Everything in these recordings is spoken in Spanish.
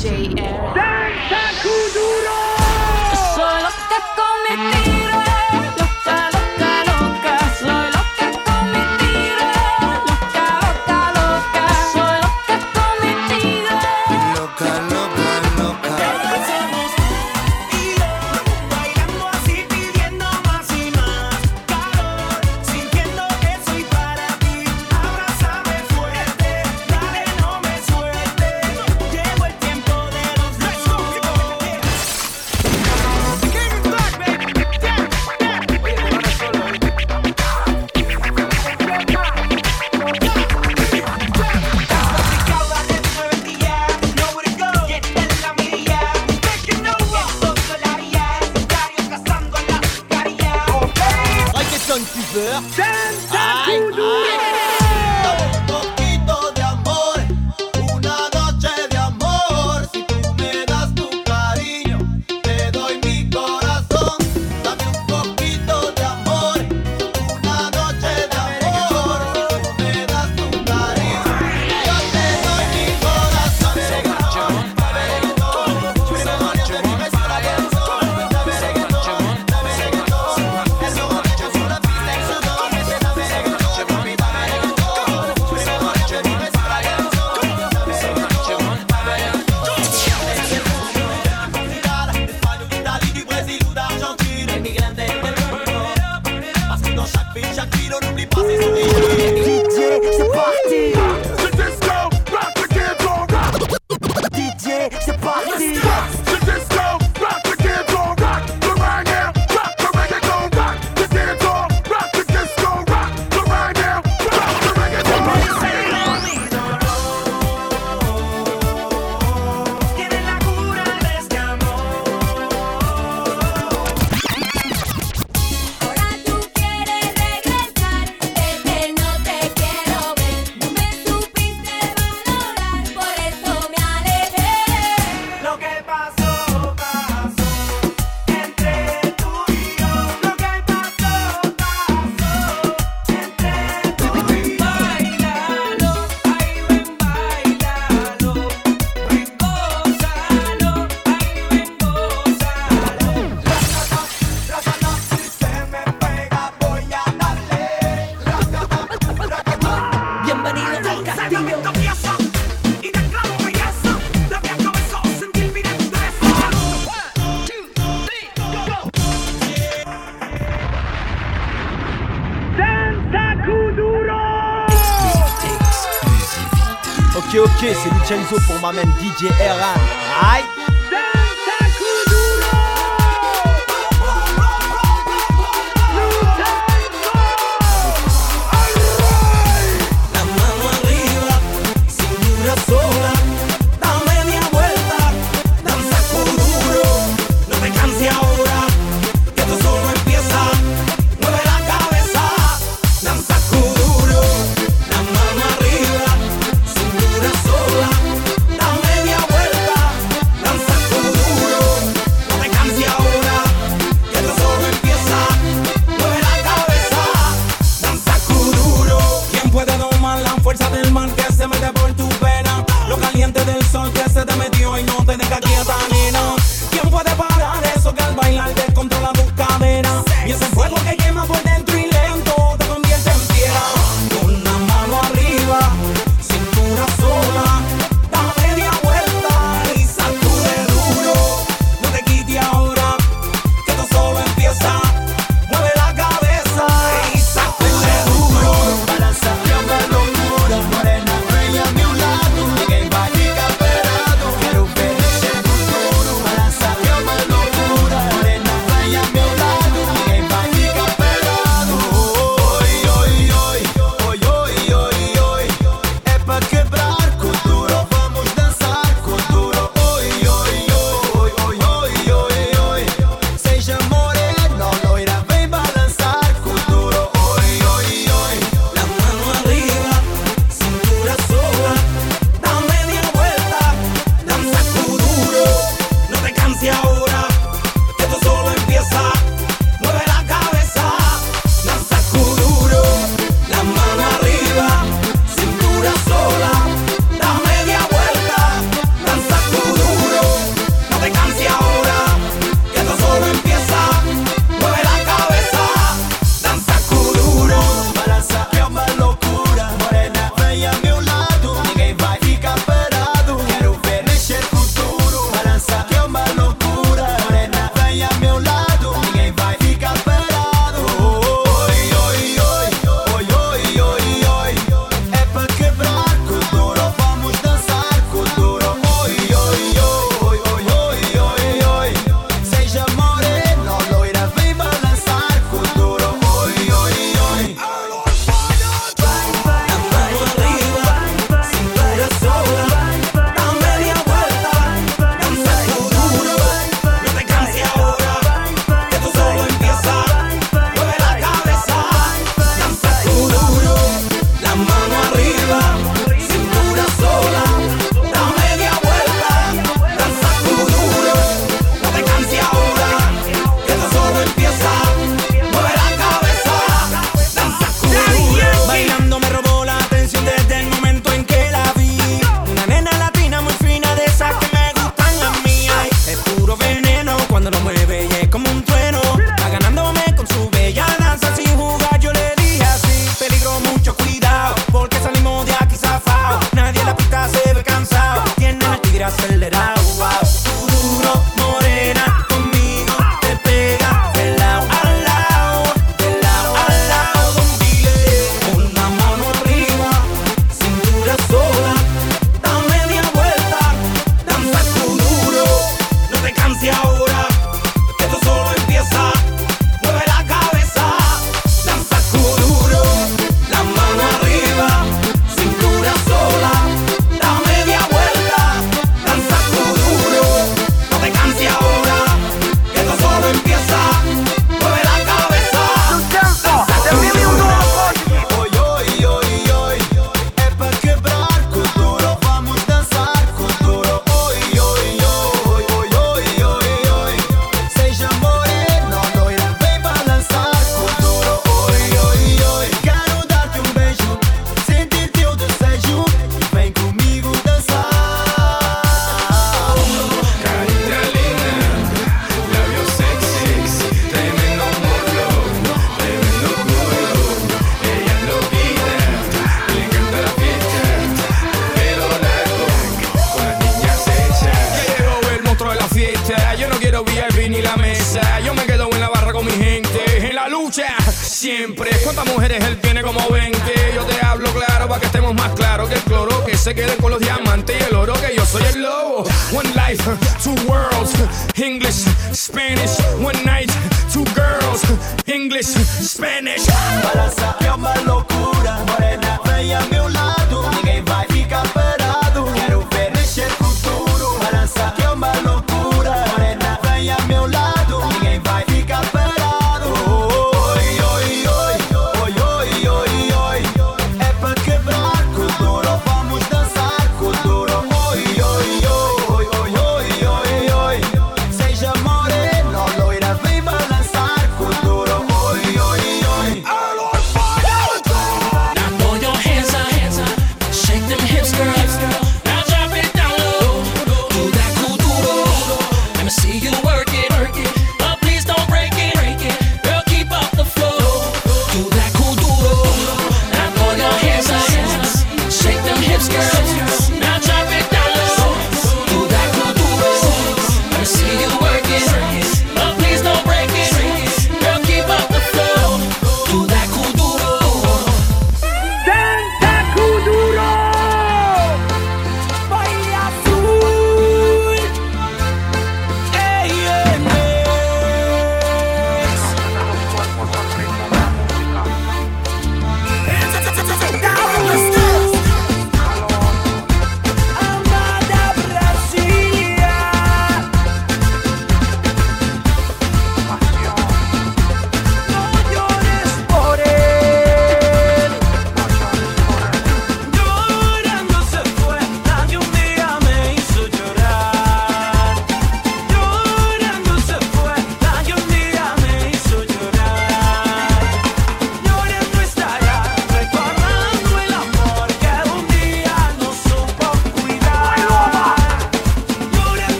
DJ Era. Vincenzo pour ma même DJ Eran.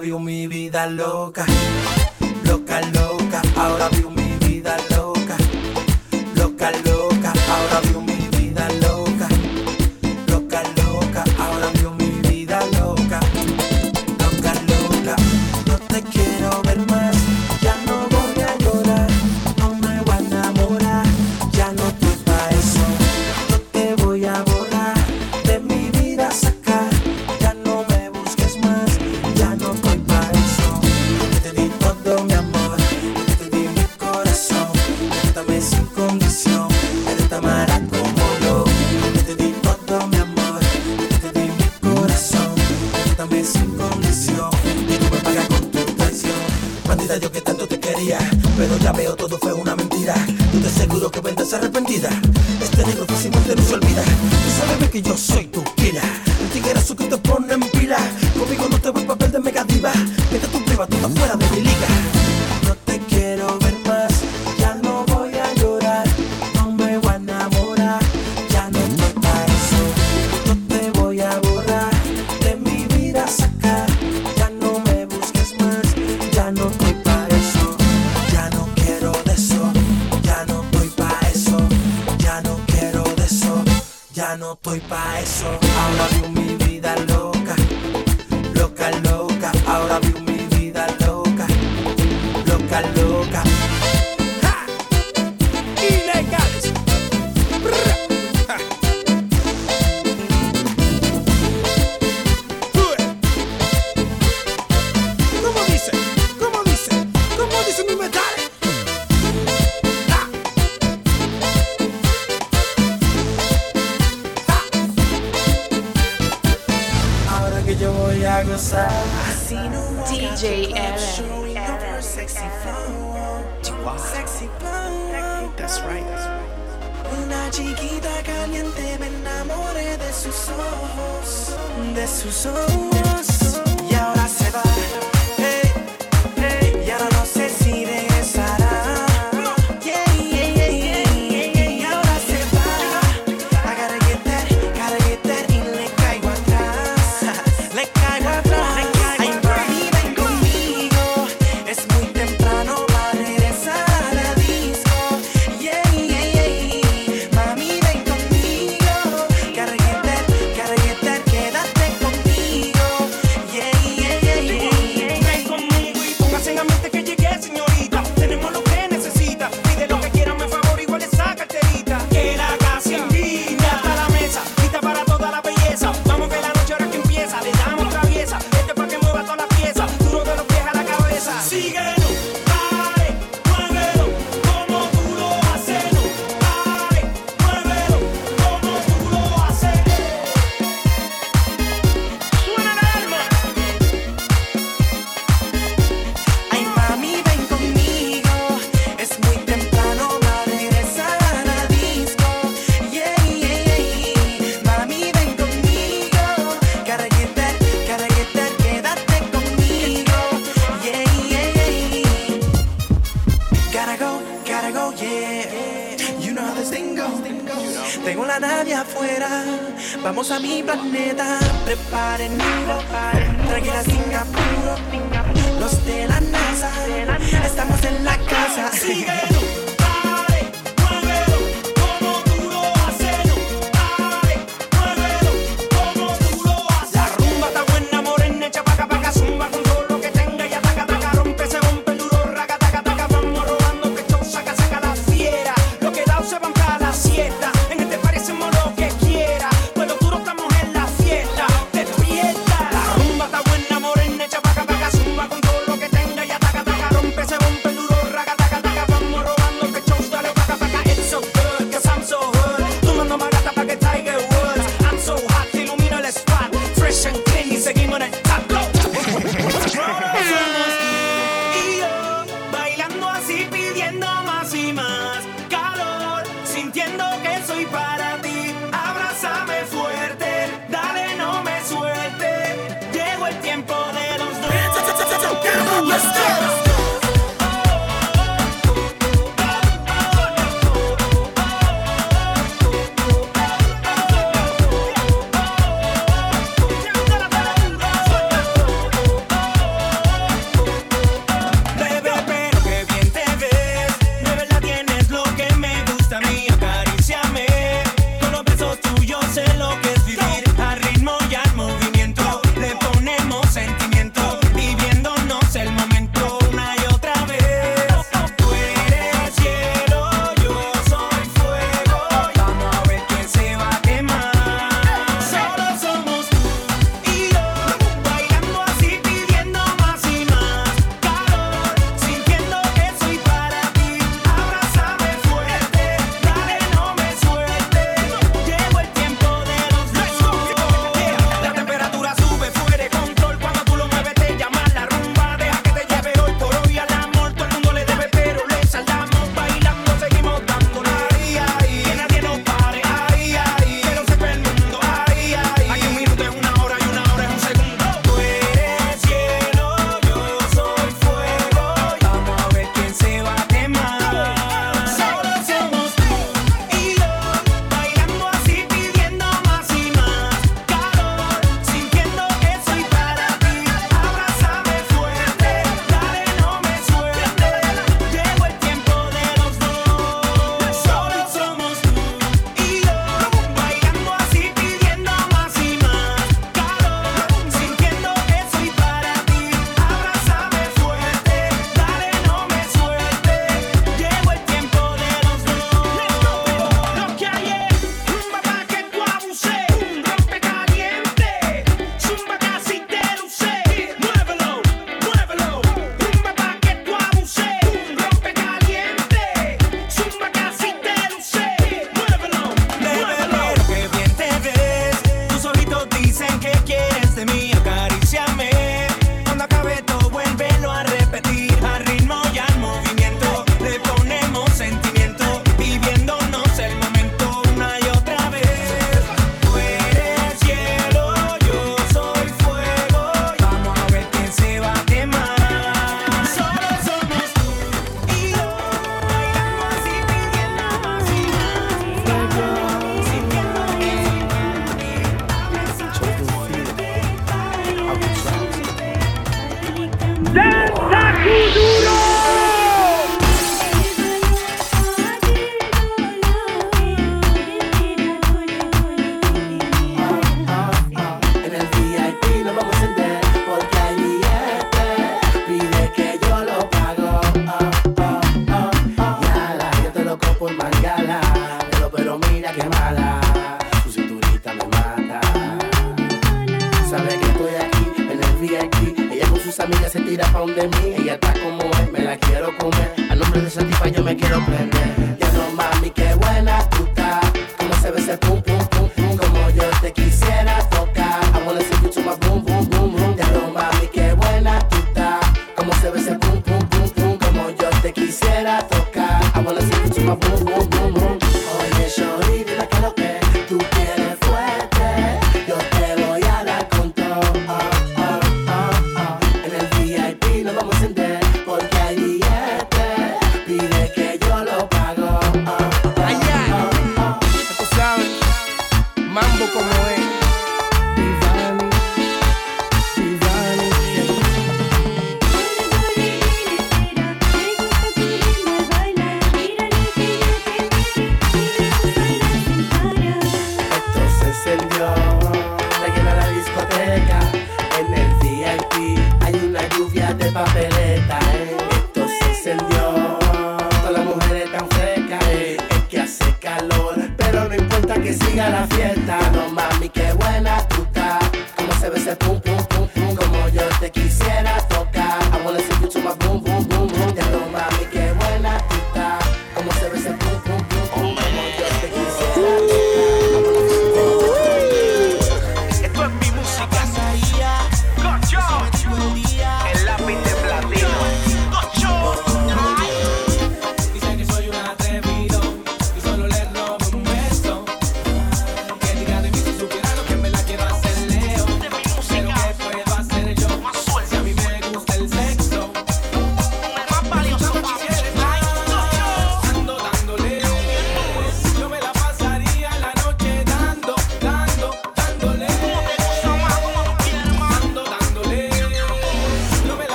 vio mi vida loca. Sexy Sexy. Sexy. That's right. That's right. De sus ojos, de sus ojos. papeleta, eh. esto se encendió. Todas las mujeres tan frescas, eh. es que hace calor, pero no importa que siga la fiesta. No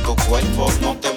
tu cuerpo no te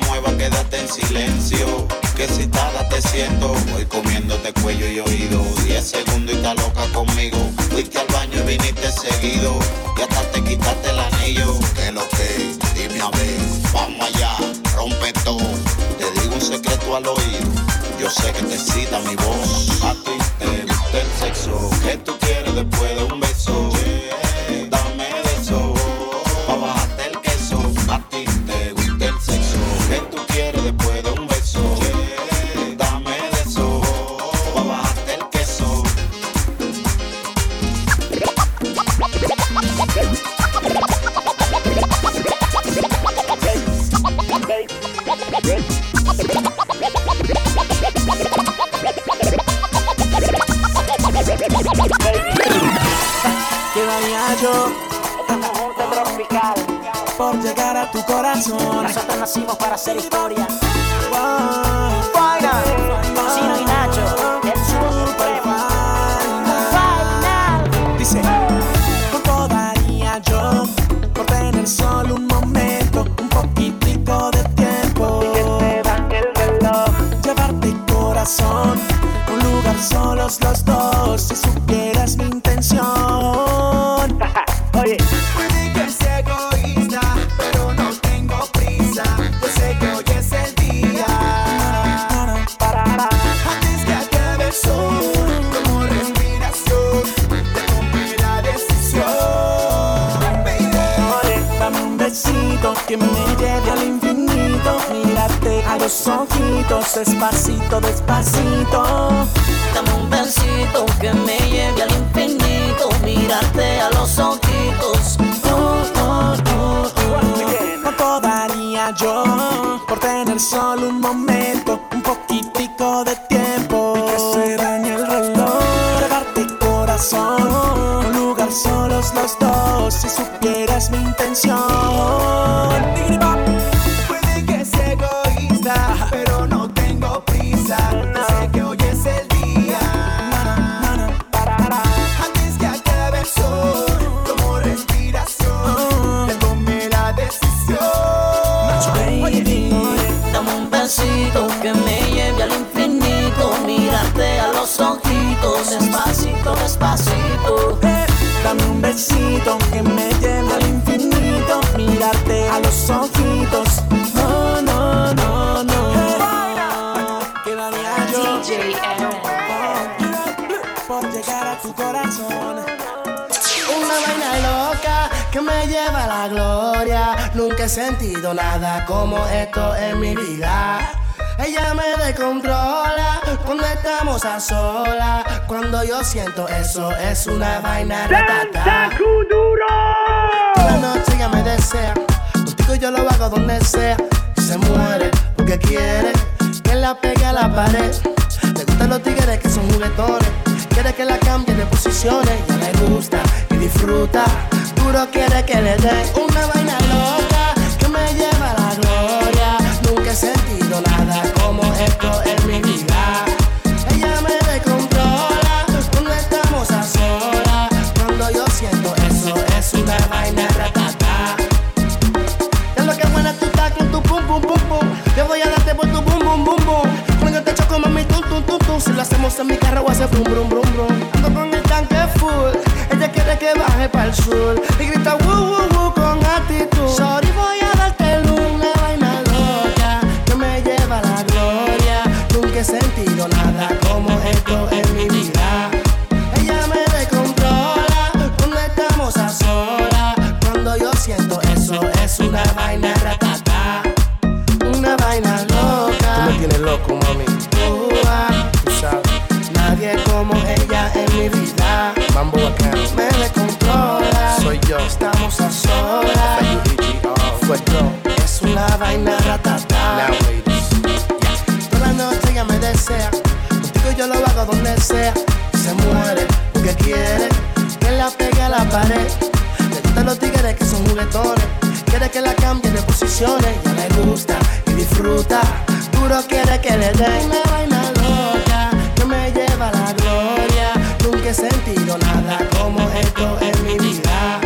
Dame un besito que me lleve al infinito. Mirarte a los ojitos. No, no, no, no. ¿Qué daría yo por llegar a tu corazón? Una vaina loca que me lleva a la gloria. Nunca he sentido nada como esto en mi vida. Ella me descontrola cuando estamos a solas. Cuando yo siento eso, es una vaina ratata. Toda la noche ella me desea. Contigo yo lo hago donde sea. Se muere porque quiere que la pegue a la pared. Le gustan los tigres que son juguetones. Quiere que la cambie de posiciones. Ya le gusta y disfruta. Duro quiere que le dé una vaina loca que me lleva esto en mi vida. Ella me descontrola cuando estamos a solas. Cuando yo siento eso, es una vaina ratata. Ya lo que buena tú estás con tu pum pum pum pum. Yo voy a darte por tu bum bum bum bum. Cuando te choco mami tum tum tum tum. Si lo hacemos en mi carro hace brum brum brum brum. Ando con el tanque full. Ella quiere que baje para el sur y grita woo woo woo con actitud. Sorry voy a Es una vaina ratata. Toda la noche ella me desea. Contigo yo lo hago donde sea. Se muere porque quiere que la pegue a la pared. Le gustan los tigres que son juguetones. Quiere que la cambie de posiciones. Ya le gusta y disfruta. Duro quiere que le dé una vaina loca que me lleva a la gloria. Nunca he sentido nada como esto en mi vida.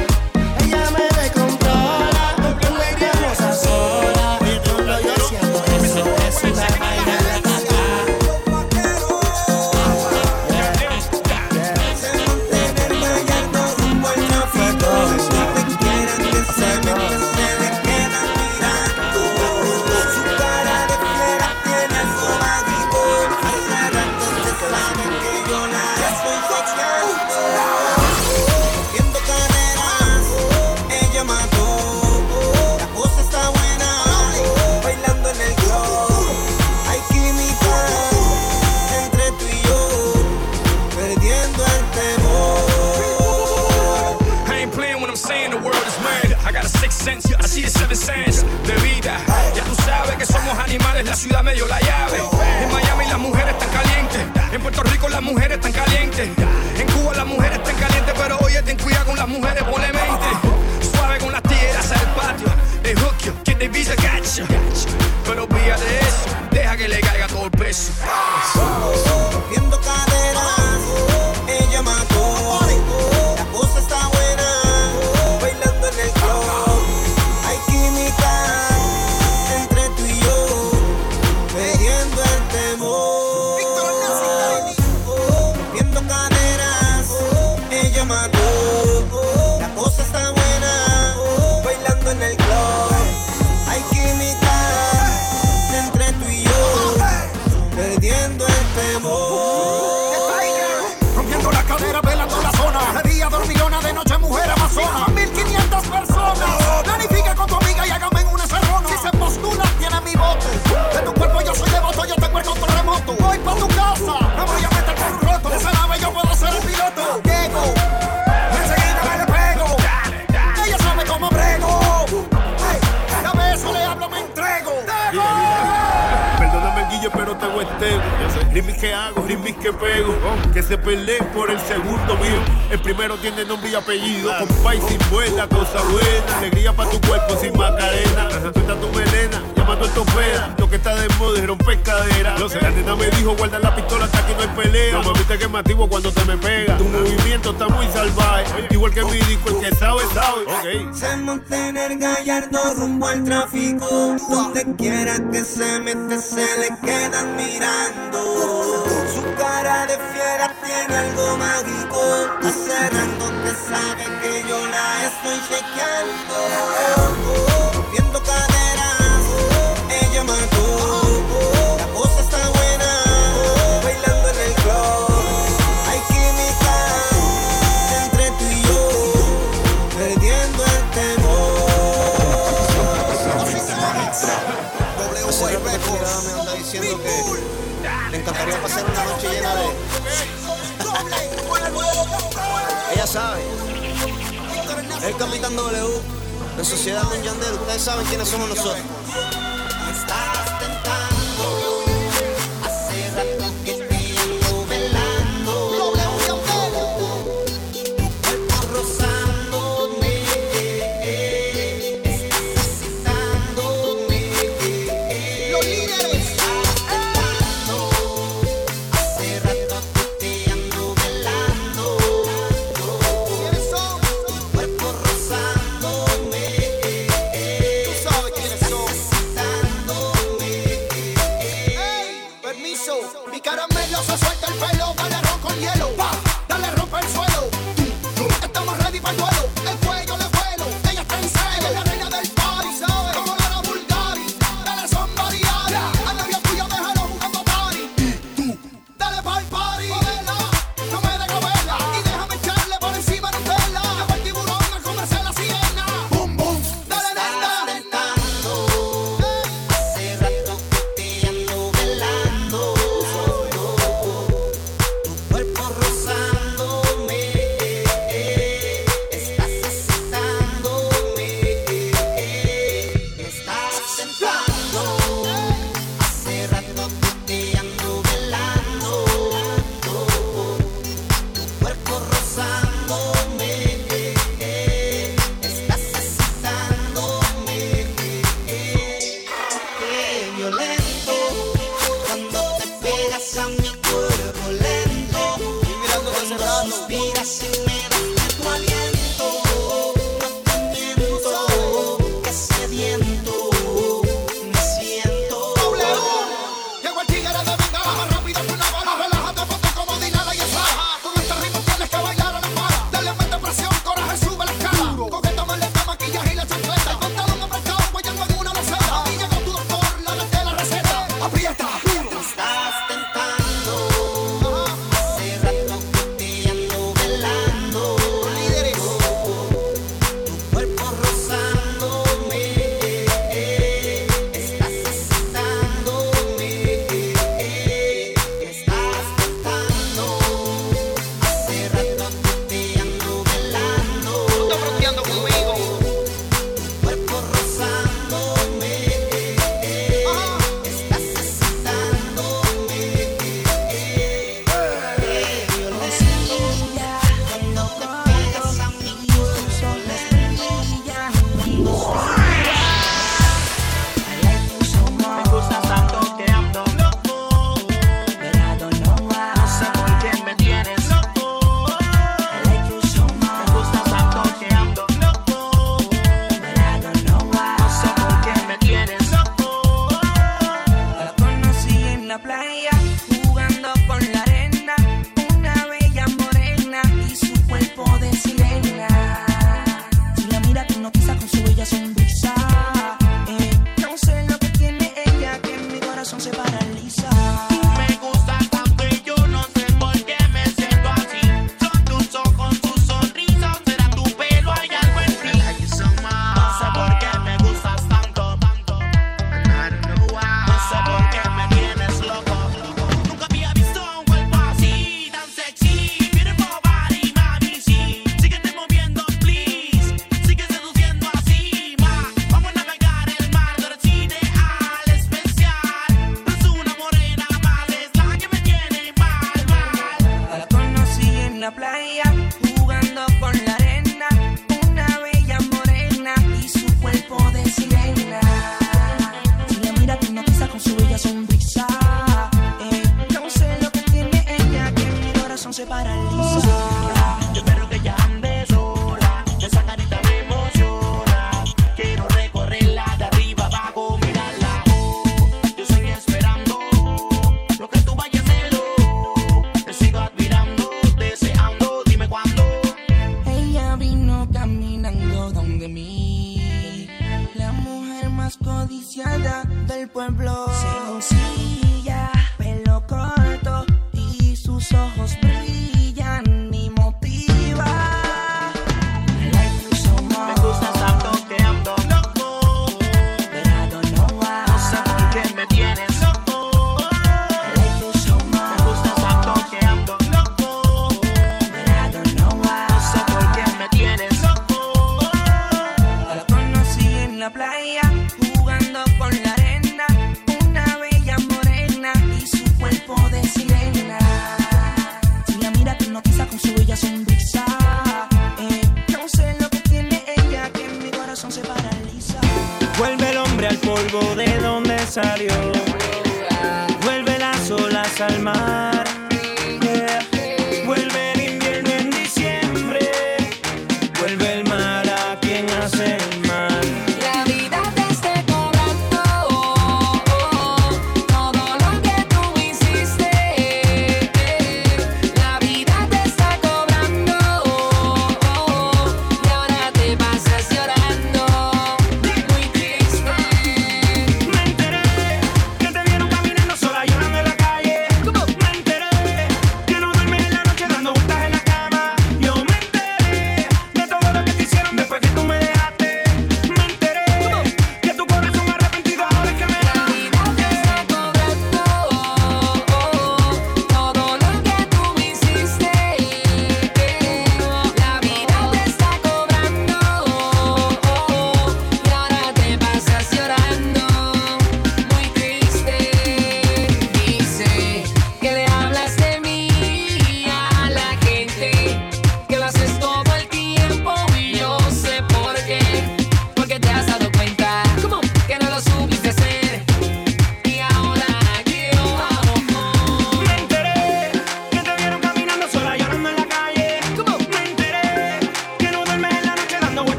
Que hago, rimis que pego. Que se peleen por el segundo mío. El primero tiene nombre y apellido. Compay sin buena, cosa buena. Alegría para tu cuerpo sin macarena. Suelta tu melena, llamando el topera. Lo que está de moda es romper cadera. Lo sé, la nena me dijo, guarda la pistola hasta que no hay pelea. No mamita que me activo cuando te me pega. Tu movimiento está muy salvaje. Igual que mi disco, el que sabe, sabe. Ok. Se monta en el gallardo rumbo al tráfico. Donde quiera que se mete, se le quedan mirando. Su cara de fiera tiene algo mágico. Hace rato que sabe que yo la estoy chequeando. El Capitán W. En sociedad Yandel. Ustedes saben quiénes somos nosotros.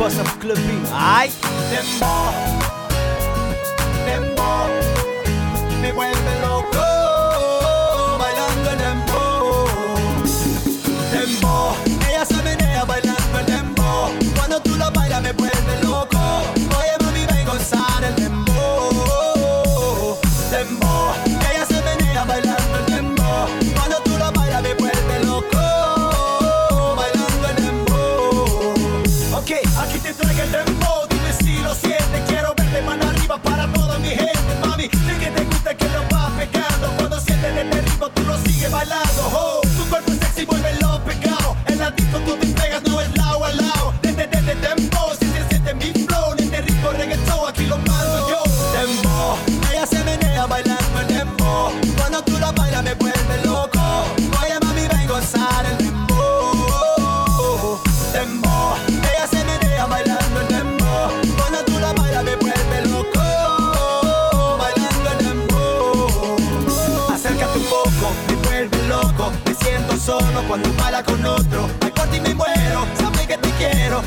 способ cuando para con otro. Me corto y me muero, sabes que te quiero.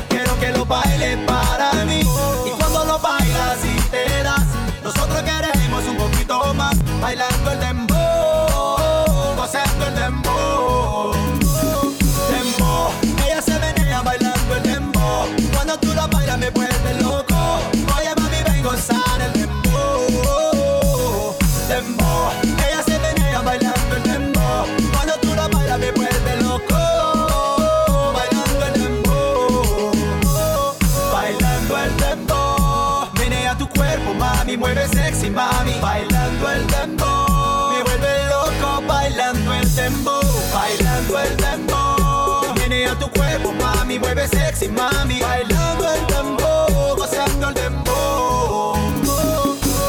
eres sexy, mami. Bailando el dembow, gozando el dembow.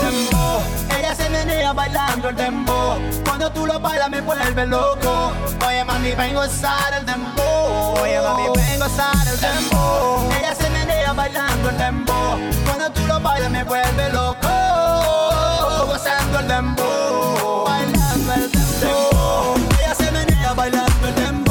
Dembow, ella se menea bailando el dembow. Cuando tú lo bailas me vuelve loco. Oye, mami, vengo a usar el dembow. Oye, mami, vengo a usar el dembow. Ella se menea bailando el dembow. Cuando tú lo bailas me vuelve loco. Gozando el dembow. Bailando el dembow. Ella se menea bailando el dembow.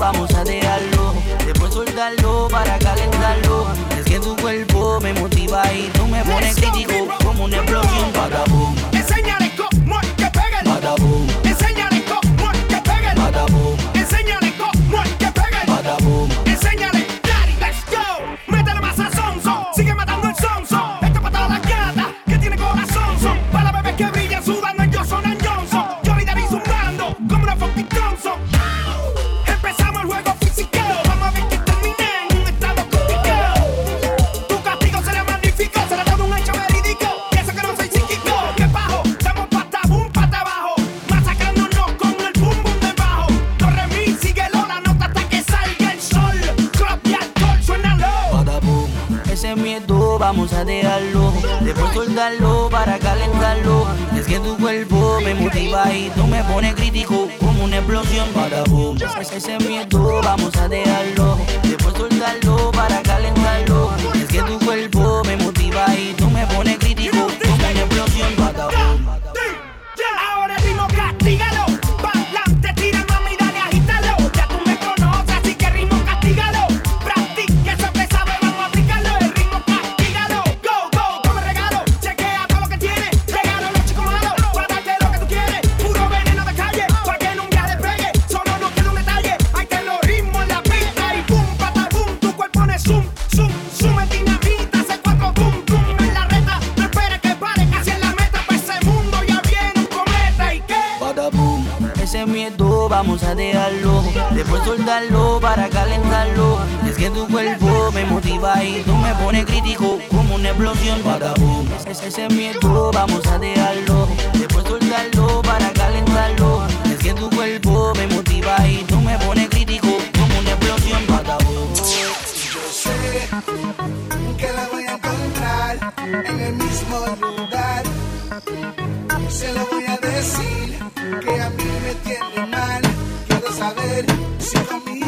vamos a dejarlo. Después soltarlo para calentarlo. Es que tu cuerpo me motiva y tú me pones Ese miedo vamos a dejarlo. Después soltarlo para calentarlo. Es que tu cuerpo me motiva y tú me pones crítico Como una explosión. Para vos. Ese miedo vamos a dejarlo. Después soltarlo para calentarlo. Es que tu cuerpo me motiva y tú me pones crítico Como una explosión. Para vos. Yo sé que la voy a encontrar en el mismo se lo voy a decir, que a mí me tiene mal. Quiero saber si conmigo.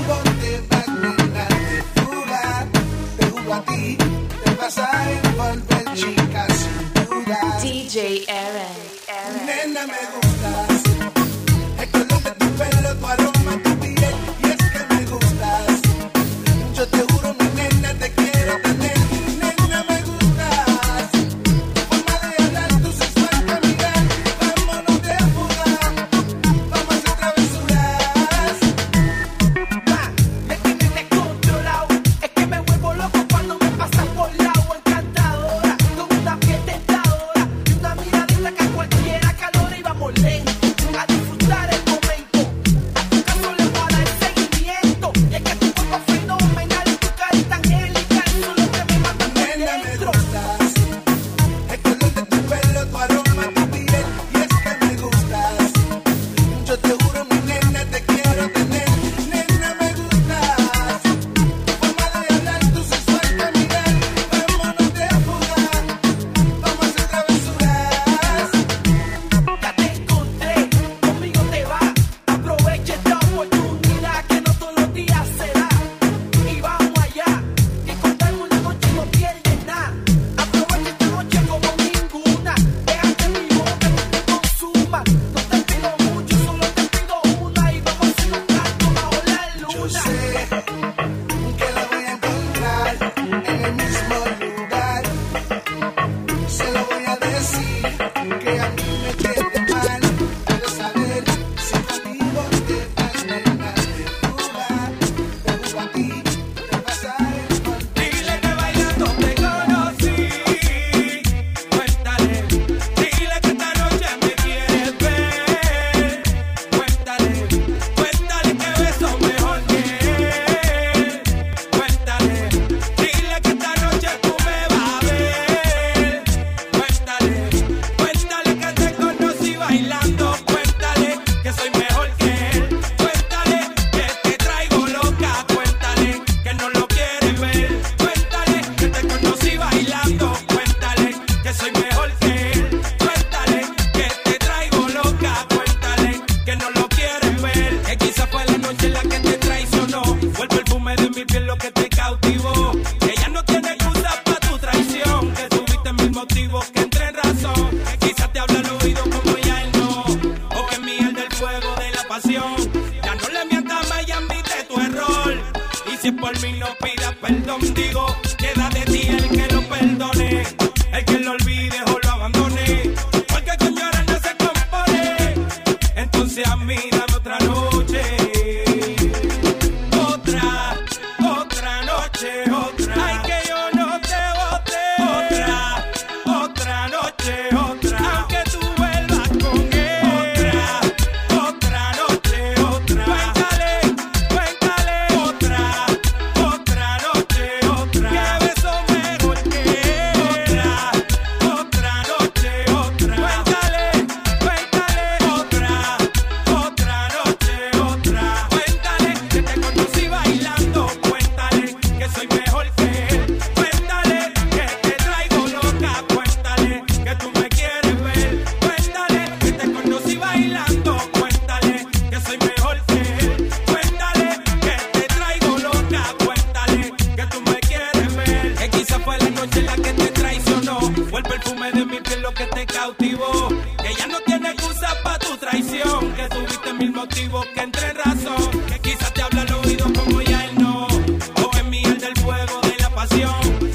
pasión.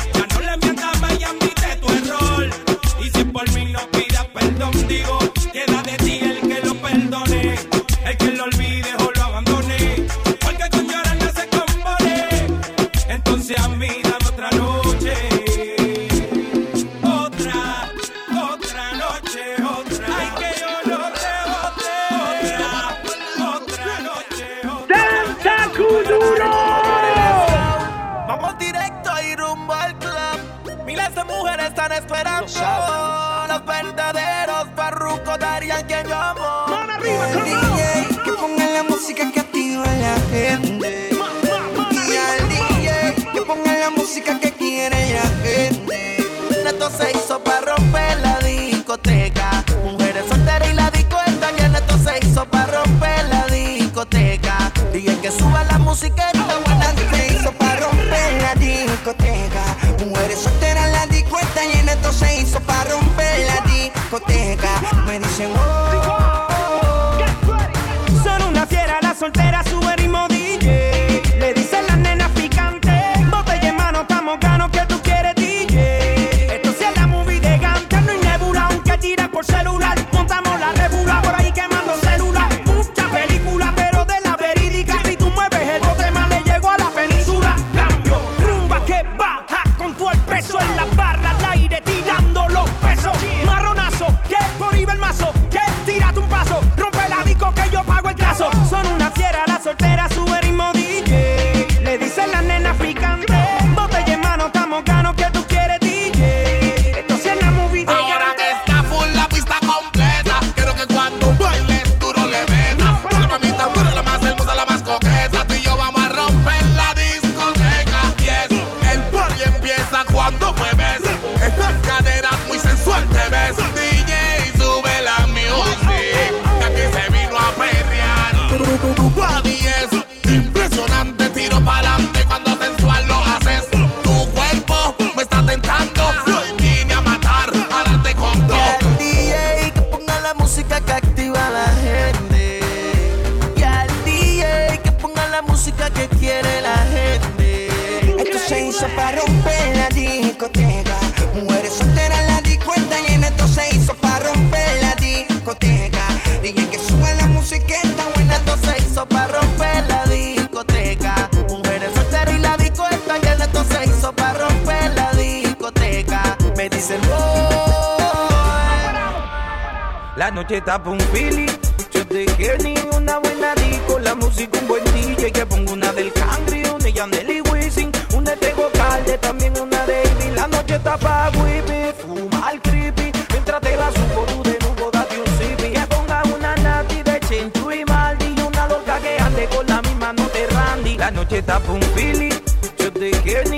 noche tapo un fili. Yo te quiero ni una buena disco, la música un buen DJ. Que pongo una del Cangri, una de Yandel y Wisin, una de Tego Calde, también una de Ivy. La noche tapa whippy, fuma el creepy. Mientras te la subo tú de nuevo, date un sipi. Que ponga una nati de Chinchu y Maldi, y una loca que ande con la misma, no te randy. La noche tapa un fili. Yo te quiero